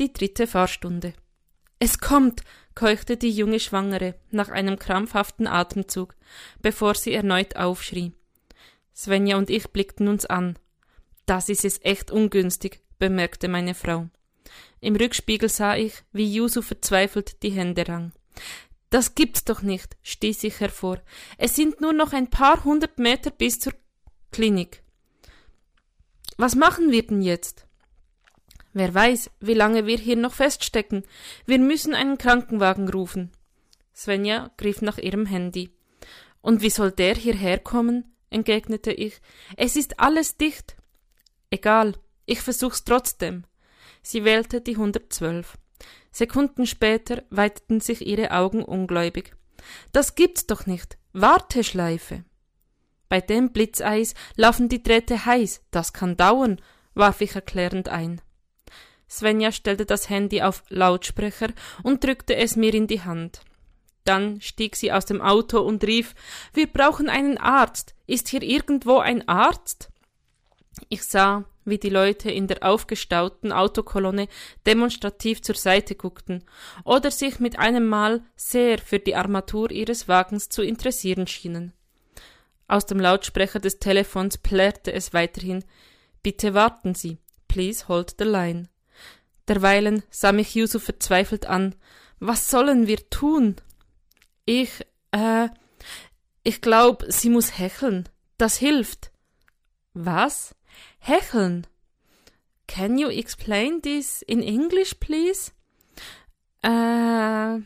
Die dritte Fahrstunde. Es kommt, keuchte die junge Schwangere nach einem krampfhaften Atemzug, bevor sie erneut aufschrie. Svenja und ich blickten uns an. Das ist es echt ungünstig, bemerkte meine Frau. Im Rückspiegel sah ich, wie Jusu verzweifelt die Hände rang. Das gibt's doch nicht, stieß ich hervor. Es sind nur noch ein paar hundert Meter bis zur Klinik. Was machen wir denn jetzt? Wer weiß, wie lange wir hier noch feststecken. Wir müssen einen Krankenwagen rufen. Svenja griff nach ihrem Handy. Und wie soll der hierher kommen? entgegnete ich. Es ist alles dicht. Egal, ich versuch's trotzdem. Sie wählte die 112. Sekunden später weiteten sich ihre Augen ungläubig. Das gibt's doch nicht. Warteschleife. Bei dem Blitzeis laufen die Drähte heiß. Das kann dauern, warf ich erklärend ein. Svenja stellte das Handy auf Lautsprecher und drückte es mir in die Hand. Dann stieg sie aus dem Auto und rief Wir brauchen einen Arzt. Ist hier irgendwo ein Arzt? Ich sah, wie die Leute in der aufgestauten Autokolonne demonstrativ zur Seite guckten oder sich mit einem Mal sehr für die Armatur ihres Wagens zu interessieren schienen. Aus dem Lautsprecher des Telefons plärrte es weiterhin Bitte warten Sie. Please hold the line. Derweilen sah mich Yusuf verzweifelt an. Was sollen wir tun? Ich, äh, ich glaub, sie muss hecheln. Das hilft. Was? Hecheln. Can you explain this in English, please? Uh,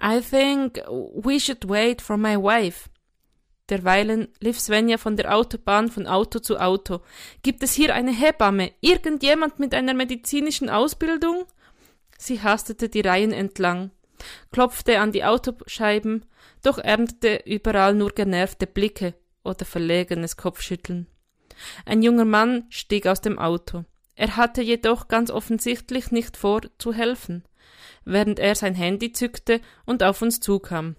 I think we should wait for my wife. Derweilen lief Svenja von der Autobahn von Auto zu Auto. Gibt es hier eine Hebamme? Irgendjemand mit einer medizinischen Ausbildung? Sie hastete die Reihen entlang, klopfte an die Autoscheiben, doch erntete überall nur genervte Blicke oder verlegenes Kopfschütteln. Ein junger Mann stieg aus dem Auto. Er hatte jedoch ganz offensichtlich nicht vor, zu helfen, während er sein Handy zückte und auf uns zukam.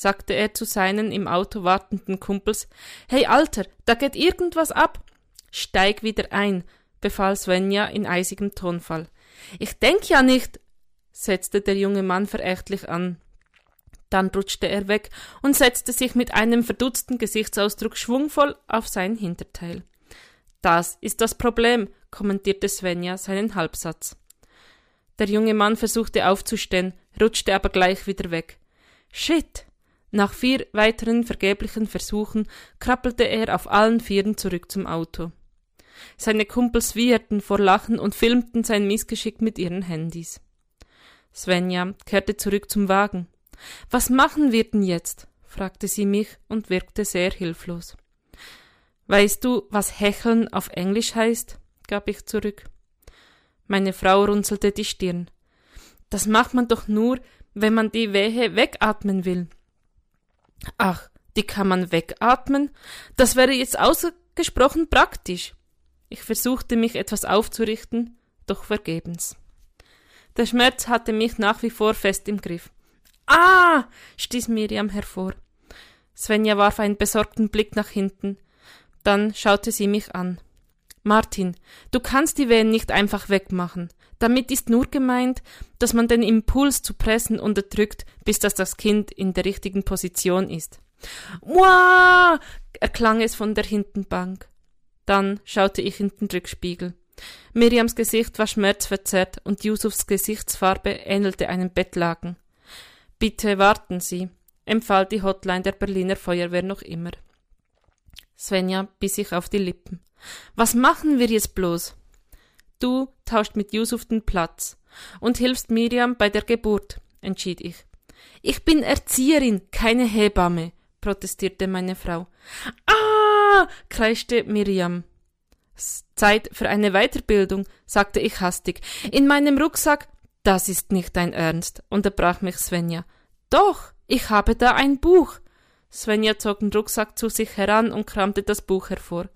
Sagte er zu seinen im Auto wartenden Kumpels, Hey Alter, da geht irgendwas ab. Steig wieder ein, befahl Svenja in eisigem Tonfall. Ich denk ja nicht, setzte der junge Mann verächtlich an. Dann rutschte er weg und setzte sich mit einem verdutzten Gesichtsausdruck schwungvoll auf sein Hinterteil. Das ist das Problem, kommentierte Svenja seinen Halbsatz. Der junge Mann versuchte aufzustehen, rutschte aber gleich wieder weg. Shit! Nach vier weiteren vergeblichen Versuchen krabbelte er auf allen Vieren zurück zum Auto. Seine Kumpels wieherten vor Lachen und filmten sein Missgeschick mit ihren Handys. Svenja kehrte zurück zum Wagen. Was machen wir denn jetzt? fragte sie mich und wirkte sehr hilflos. Weißt du, was hecheln auf Englisch heißt? gab ich zurück. Meine Frau runzelte die Stirn. Das macht man doch nur, wenn man die Wehe wegatmen will. Ach, die kann man wegatmen? Das wäre jetzt ausgesprochen praktisch. Ich versuchte mich etwas aufzurichten, doch vergebens. Der Schmerz hatte mich nach wie vor fest im Griff. Ah! stieß Miriam hervor. Svenja warf einen besorgten Blick nach hinten. Dann schaute sie mich an. Martin, du kannst die Wehen nicht einfach wegmachen. Damit ist nur gemeint, dass man den Impuls zu pressen unterdrückt, bis dass das Kind in der richtigen Position ist. Muah! erklang es von der Hintenbank. Dann schaute ich in den Rückspiegel. Miriams Gesicht war schmerzverzerrt und Yusufs Gesichtsfarbe ähnelte einem Bettlaken. Bitte warten Sie, empfahl die Hotline der Berliner Feuerwehr noch immer. Svenja biss sich auf die Lippen. Was machen wir jetzt bloß? Du tauscht mit Yusuf den Platz und hilfst Miriam bei der Geburt, entschied ich. Ich bin Erzieherin, keine Hebamme, protestierte meine Frau. Ah! kreischte Miriam. Zeit für eine Weiterbildung, sagte ich hastig. In meinem Rucksack. Das ist nicht dein Ernst, unterbrach mich Svenja. Doch, ich habe da ein Buch. Svenja zog den Rucksack zu sich heran und kramte das Buch hervor.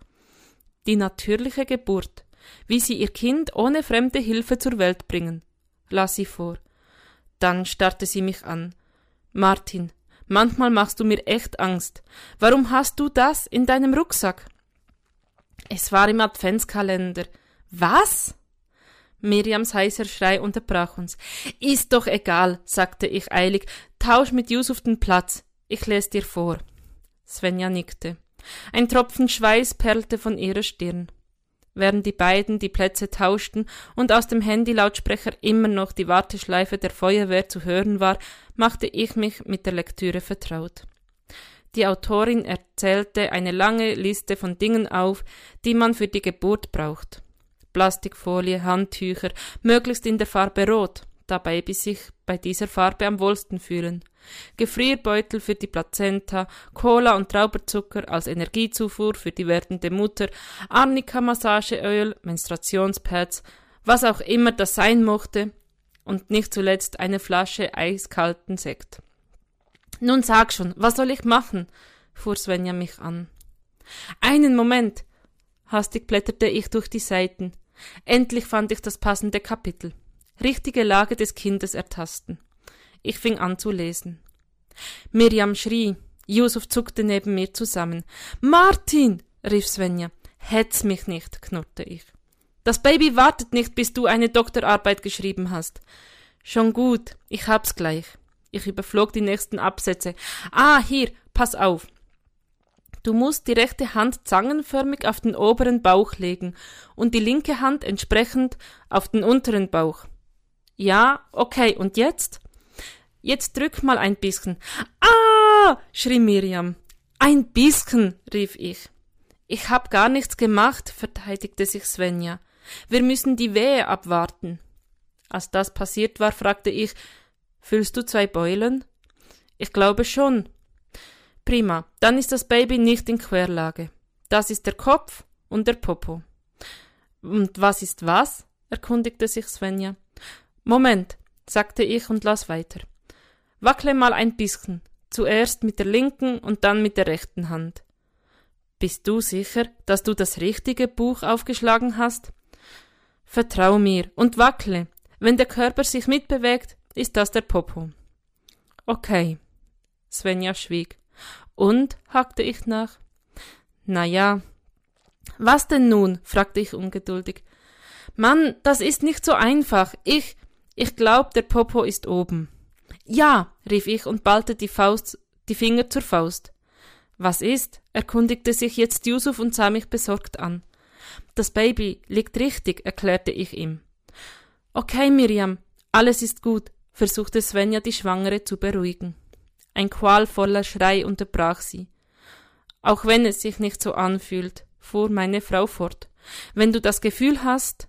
Die natürliche Geburt, wie sie ihr Kind ohne fremde Hilfe zur Welt bringen, las sie vor. Dann starrte sie mich an. Martin, manchmal machst du mir echt Angst. Warum hast du das in deinem Rucksack? Es war im Adventskalender. Was? Miriams heißer Schrei unterbrach uns. Ist doch egal, sagte ich eilig. Tausch mit Yusuf den Platz. Ich lese dir vor. Svenja nickte. Ein Tropfen Schweiß perlte von ihrer Stirn. Während die beiden die Plätze tauschten und aus dem Handylautsprecher immer noch die Warteschleife der Feuerwehr zu hören war, machte ich mich mit der Lektüre vertraut. Die Autorin erzählte eine lange Liste von Dingen auf, die man für die Geburt braucht. Plastikfolie, Handtücher, möglichst in der Farbe Rot, da Babys sich bei dieser Farbe am wohlsten fühlen. Gefrierbeutel für die Plazenta, Cola und Trauberzucker als Energiezufuhr für die werdende Mutter, Arnika-Massageöl, Menstruationspads, was auch immer das sein mochte, und nicht zuletzt eine Flasche eiskalten Sekt. Nun sag schon, was soll ich machen? fuhr Svenja mich an. Einen Moment. Hastig blätterte ich durch die Seiten. Endlich fand ich das passende Kapitel. Richtige Lage des Kindes ertasten. Ich fing an zu lesen. Miriam schrie. Yusuf zuckte neben mir zusammen. Martin! rief Svenja. Hetz mich nicht, knurrte ich. Das Baby wartet nicht, bis du eine Doktorarbeit geschrieben hast. Schon gut, ich hab's gleich. Ich überflog die nächsten Absätze. Ah, hier, pass auf. Du musst die rechte Hand zangenförmig auf den oberen Bauch legen und die linke Hand entsprechend auf den unteren Bauch. Ja, okay, und jetzt? Jetzt drück mal ein bisschen. Ah! schrie Miriam. Ein bisschen, rief ich. Ich hab gar nichts gemacht, verteidigte sich Svenja. Wir müssen die Wehe abwarten. Als das passiert war, fragte ich, fühlst du zwei Beulen? Ich glaube schon. Prima, dann ist das Baby nicht in Querlage. Das ist der Kopf und der Popo. Und was ist was? erkundigte sich Svenja. Moment, sagte ich und las weiter. Wackle mal ein bisschen, zuerst mit der linken und dann mit der rechten Hand. Bist du sicher, dass du das richtige Buch aufgeschlagen hast? Vertrau mir und wackle. Wenn der Körper sich mitbewegt, ist das der Popo. Okay. Svenja schwieg. Und? hakte ich nach. Na ja. Was denn nun? fragte ich ungeduldig. Mann, das ist nicht so einfach. Ich, ich glaub, der Popo ist oben. Ja, rief ich und ballte die Faust, die Finger zur Faust. Was ist? erkundigte sich jetzt Yusuf und sah mich besorgt an. Das Baby liegt richtig, erklärte ich ihm. Okay, Miriam, alles ist gut, versuchte Svenja die Schwangere zu beruhigen. Ein qualvoller Schrei unterbrach sie. Auch wenn es sich nicht so anfühlt, fuhr meine Frau fort. Wenn du das Gefühl hast,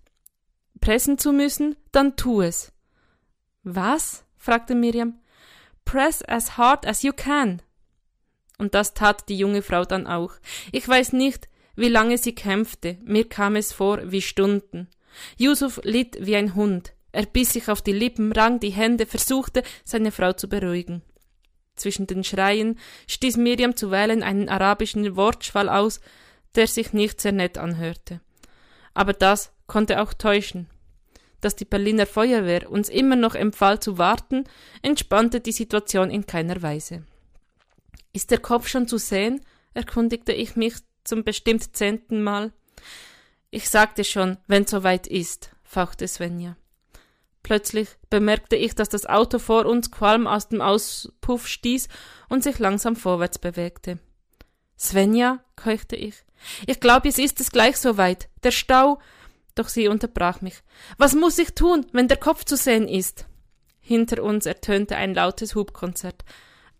pressen zu müssen, dann tu es. Was? fragte Miriam. Press as hard as you can. Und das tat die junge Frau dann auch. Ich weiß nicht, wie lange sie kämpfte, mir kam es vor wie Stunden. Yusuf litt wie ein Hund. Er biss sich auf die Lippen, rang die Hände, versuchte, seine Frau zu beruhigen. Zwischen den Schreien stieß Miriam zuweilen einen arabischen Wortschwall aus, der sich nicht sehr nett anhörte. Aber das konnte auch täuschen dass die Berliner Feuerwehr uns immer noch empfahl zu warten, entspannte die Situation in keiner Weise. Ist der Kopf schon zu sehen? erkundigte ich mich zum bestimmt zehnten Mal. Ich sagte schon, wenn soweit ist, fauchte Svenja. Plötzlich bemerkte ich, dass das Auto vor uns Qualm aus dem Auspuff stieß und sich langsam vorwärts bewegte. Svenja, keuchte ich. Ich glaube, jetzt ist es gleich soweit. Der Stau, doch sie unterbrach mich. Was muss ich tun, wenn der Kopf zu sehen ist? Hinter uns ertönte ein lautes Hubkonzert.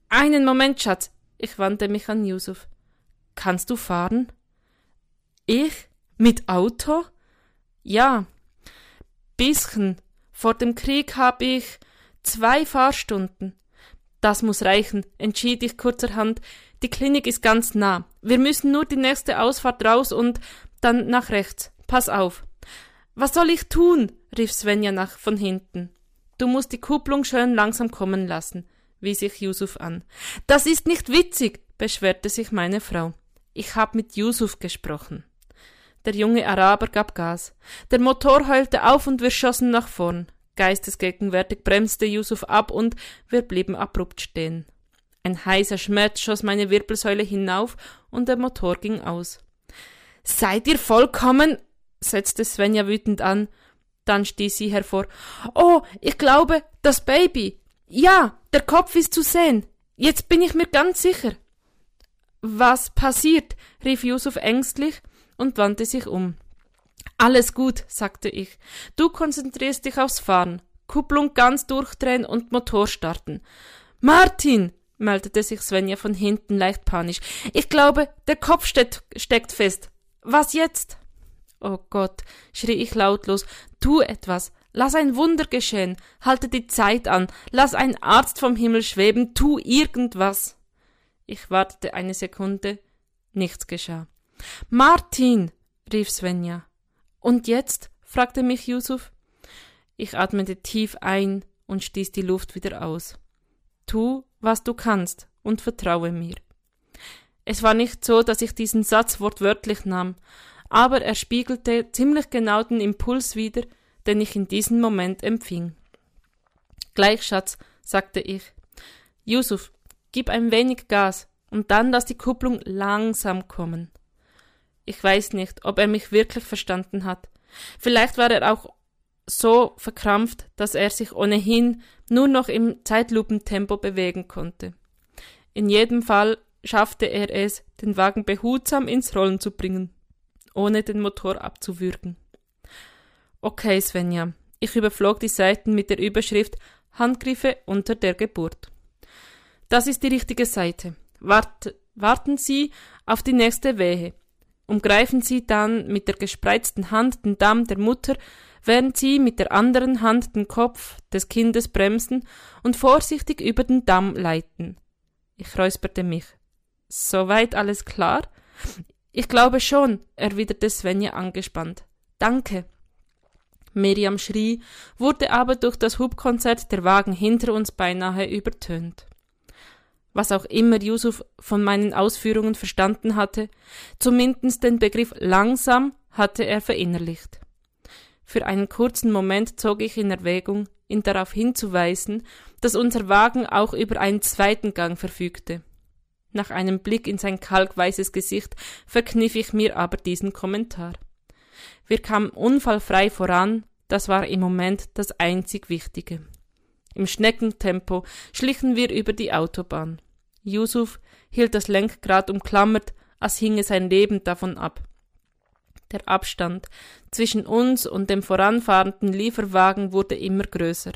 Einen Moment, Schatz. Ich wandte mich an Yusuf. Kannst du fahren? Ich? Mit Auto? Ja. Bisschen. Vor dem Krieg hab ich zwei Fahrstunden. Das muss reichen, entschied ich kurzerhand. Die Klinik ist ganz nah. Wir müssen nur die nächste Ausfahrt raus und dann nach rechts. Pass auf. Was soll ich tun? rief Svenja nach von hinten. Du musst die Kupplung schön langsam kommen lassen, wies ich Yusuf an. Das ist nicht witzig, beschwerte sich meine Frau. Ich hab mit Yusuf gesprochen. Der junge Araber gab Gas. Der Motor heulte auf und wir schossen nach vorn. Geistesgegenwärtig bremste Yusuf ab und wir blieben abrupt stehen. Ein heißer Schmerz schoss meine Wirbelsäule hinauf und der Motor ging aus. Seid ihr vollkommen setzte Svenja wütend an. Dann stieß sie hervor. Oh, ich glaube, das Baby. Ja, der Kopf ist zu sehen. Jetzt bin ich mir ganz sicher. Was passiert? rief Yusuf ängstlich und wandte sich um. Alles gut, sagte ich. Du konzentrierst dich aufs Fahren. Kupplung ganz durchdrehen und Motor starten. Martin, meldete sich Svenja von hinten leicht panisch. Ich glaube, der Kopf steckt fest. Was jetzt? Oh Gott, schrie ich lautlos. Tu etwas. Lass ein Wunder geschehen. Halte die Zeit an. Lass ein Arzt vom Himmel schweben. Tu irgendwas. Ich wartete eine Sekunde. Nichts geschah. Martin, rief Svenja. Und jetzt? fragte mich Yusuf. Ich atmete tief ein und stieß die Luft wieder aus. Tu, was du kannst, und vertraue mir. Es war nicht so, dass ich diesen Satz wortwörtlich nahm, aber er spiegelte ziemlich genau den Impuls wider, den ich in diesem Moment empfing. Gleich, Schatz, sagte ich. Yusuf, gib ein wenig Gas und dann lass die Kupplung langsam kommen. Ich weiß nicht, ob er mich wirklich verstanden hat. Vielleicht war er auch so verkrampft, dass er sich ohnehin nur noch im Zeitlupentempo bewegen konnte. In jedem Fall schaffte er es, den Wagen behutsam ins Rollen zu bringen, ohne den Motor abzuwürgen. Okay, Svenja. Ich überflog die Seiten mit der Überschrift Handgriffe unter der Geburt. Das ist die richtige Seite. Wart, warten Sie auf die nächste Wehe. Umgreifen Sie dann mit der gespreizten Hand den Damm der Mutter, während Sie mit der anderen Hand den Kopf des Kindes bremsen und vorsichtig über den Damm leiten. Ich räusperte mich. Soweit alles klar? Ich glaube schon, erwiderte Svenja angespannt. Danke. Miriam schrie, wurde aber durch das Hubkonzert der Wagen hinter uns beinahe übertönt was auch immer Yusuf von meinen Ausführungen verstanden hatte, zumindest den Begriff langsam hatte er verinnerlicht. Für einen kurzen Moment zog ich in Erwägung, ihn darauf hinzuweisen, dass unser Wagen auch über einen zweiten Gang verfügte. Nach einem Blick in sein kalkweißes Gesicht verkniff ich mir aber diesen Kommentar. Wir kamen unfallfrei voran, das war im Moment das einzig Wichtige. Im Schneckentempo schlichen wir über die Autobahn. Yusuf hielt das Lenkrad umklammert, als hinge sein Leben davon ab. Der Abstand zwischen uns und dem voranfahrenden Lieferwagen wurde immer größer.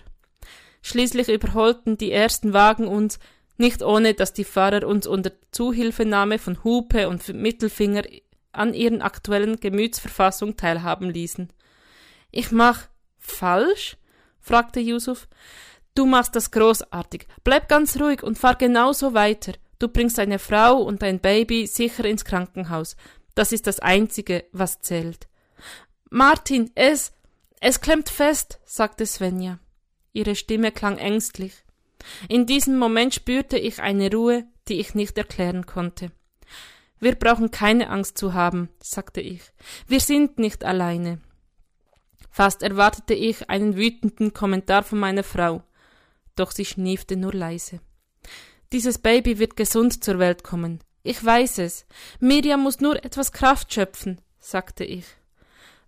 Schließlich überholten die ersten Wagen uns, nicht ohne dass die Fahrer uns unter Zuhilfenahme von Hupe und Mittelfinger an ihren aktuellen Gemütsverfassung teilhaben ließen. Ich mach falsch? fragte Yusuf. Du machst das großartig. Bleib ganz ruhig und fahr genauso weiter. Du bringst deine Frau und dein Baby sicher ins Krankenhaus. Das ist das Einzige, was zählt. Martin, es, es klemmt fest, sagte Svenja. Ihre Stimme klang ängstlich. In diesem Moment spürte ich eine Ruhe, die ich nicht erklären konnte. Wir brauchen keine Angst zu haben, sagte ich. Wir sind nicht alleine. Fast erwartete ich einen wütenden Kommentar von meiner Frau doch sie schniefte nur leise. Dieses Baby wird gesund zur Welt kommen. Ich weiß es. Miriam muss nur etwas Kraft schöpfen, sagte ich.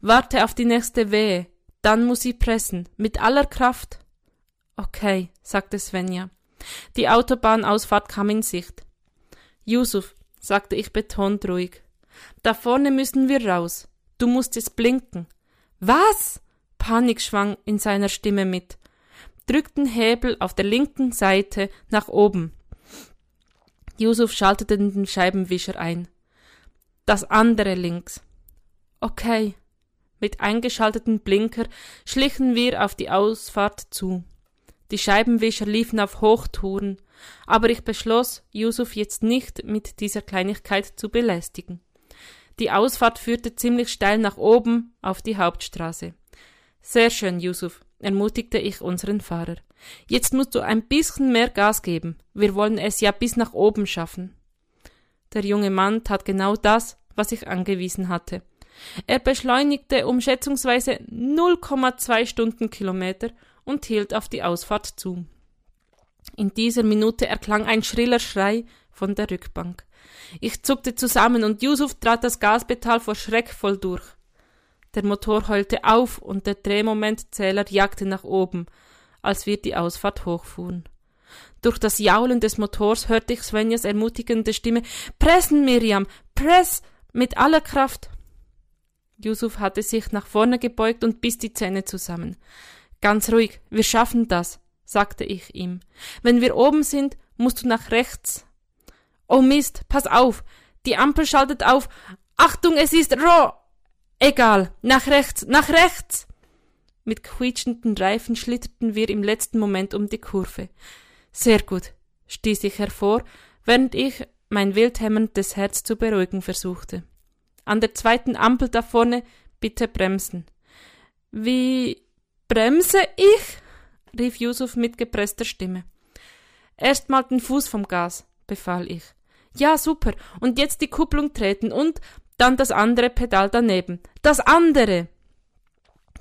Warte auf die nächste Wehe, dann muss sie pressen, mit aller Kraft. Okay, sagte Svenja. Die Autobahnausfahrt kam in Sicht. Yusuf, sagte ich betont ruhig. Da vorne müssen wir raus. Du musst es blinken. Was? Panik schwang in seiner Stimme mit drückten Hebel auf der linken Seite nach oben. Yusuf schaltete den Scheibenwischer ein. Das andere links. Okay. Mit eingeschalteten Blinker schlichen wir auf die Ausfahrt zu. Die Scheibenwischer liefen auf Hochtouren, aber ich beschloss, Yusuf jetzt nicht mit dieser Kleinigkeit zu belästigen. Die Ausfahrt führte ziemlich steil nach oben auf die Hauptstraße. Sehr schön, Yusuf, ermutigte ich unseren Fahrer. Jetzt musst du ein bisschen mehr Gas geben. Wir wollen es ja bis nach oben schaffen. Der junge Mann tat genau das, was ich angewiesen hatte. Er beschleunigte um schätzungsweise 0,2 Stundenkilometer und hielt auf die Ausfahrt zu. In dieser Minute erklang ein schriller Schrei von der Rückbank. Ich zuckte zusammen und Yusuf trat das Gaspedal vor Schreck voll durch. Der Motor heulte auf und der Drehmomentzähler jagte nach oben, als wir die Ausfahrt hochfuhren. Durch das Jaulen des Motors hörte ich Svenjas ermutigende Stimme Pressen, Miriam, press mit aller Kraft. Yusuf hatte sich nach vorne gebeugt und biss die Zähne zusammen. Ganz ruhig, wir schaffen das, sagte ich ihm. Wenn wir oben sind, musst du nach rechts. Oh Mist, pass auf, die Ampel schaltet auf. Achtung, es ist roh. Egal, nach rechts, nach rechts. Mit quietschenden Reifen schlitterten wir im letzten Moment um die Kurve. Sehr gut, stieß ich hervor, während ich mein wild hämmerndes Herz zu beruhigen versuchte. An der zweiten Ampel da vorne bitte bremsen. Wie bremse ich? rief Yusuf mit gepresster Stimme. Erst mal den Fuß vom Gas, befahl ich. Ja, super. Und jetzt die Kupplung treten und dann das andere Pedal daneben. Das andere!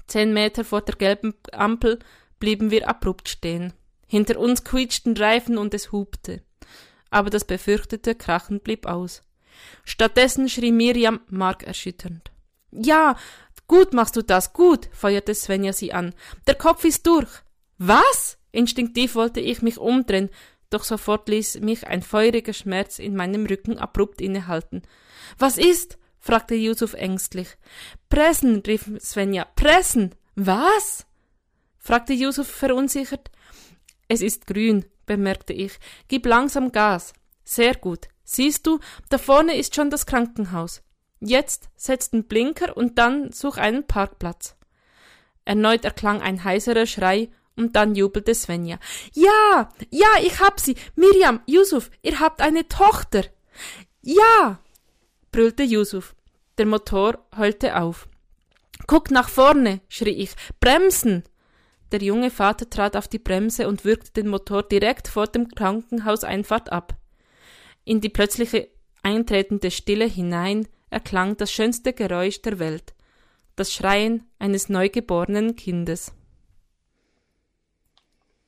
Zehn Meter vor der gelben Ampel blieben wir abrupt stehen. Hinter uns quietschten Reifen und es hupte. Aber das befürchtete Krachen blieb aus. Stattdessen schrie Miriam markerschütternd. Ja, gut machst du das, gut, feuerte Svenja sie an. Der Kopf ist durch. Was? Instinktiv wollte ich mich umdrehen, doch sofort ließ mich ein feuriger Schmerz in meinem Rücken abrupt innehalten. Was ist? fragte Yusuf ängstlich. Pressen, rief Svenja. Pressen. Was? fragte Yusuf verunsichert. Es ist grün, bemerkte ich. Gib langsam Gas. Sehr gut. Siehst du, da vorne ist schon das Krankenhaus. Jetzt setz den Blinker und dann such einen Parkplatz. Erneut erklang ein heiserer Schrei und dann jubelte Svenja. Ja, ja, ich hab sie. Miriam, Yusuf, ihr habt eine Tochter. Ja, brüllte Yusuf. Der Motor heulte auf. Guck nach vorne, schrie ich. Bremsen! Der junge Vater trat auf die Bremse und würgte den Motor direkt vor dem Krankenhauseinfahrt ab. In die plötzliche eintretende Stille hinein erklang das schönste Geräusch der Welt, das Schreien eines neugeborenen Kindes.